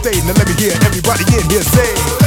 stage. Now let me hear everybody in here say.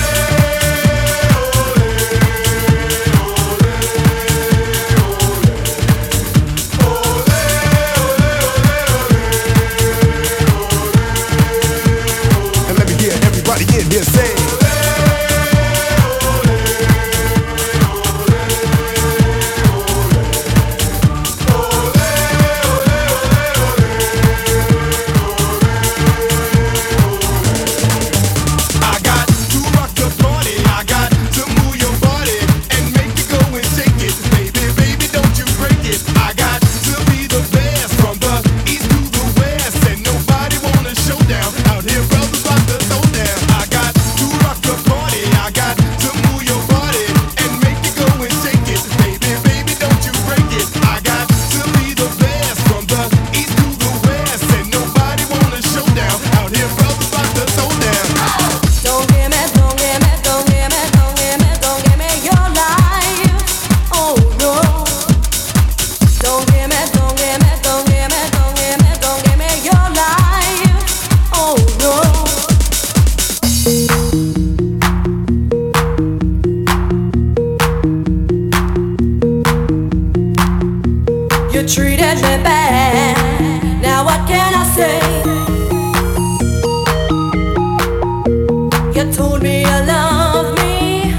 You told me you love me,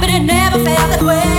but it never felt that way.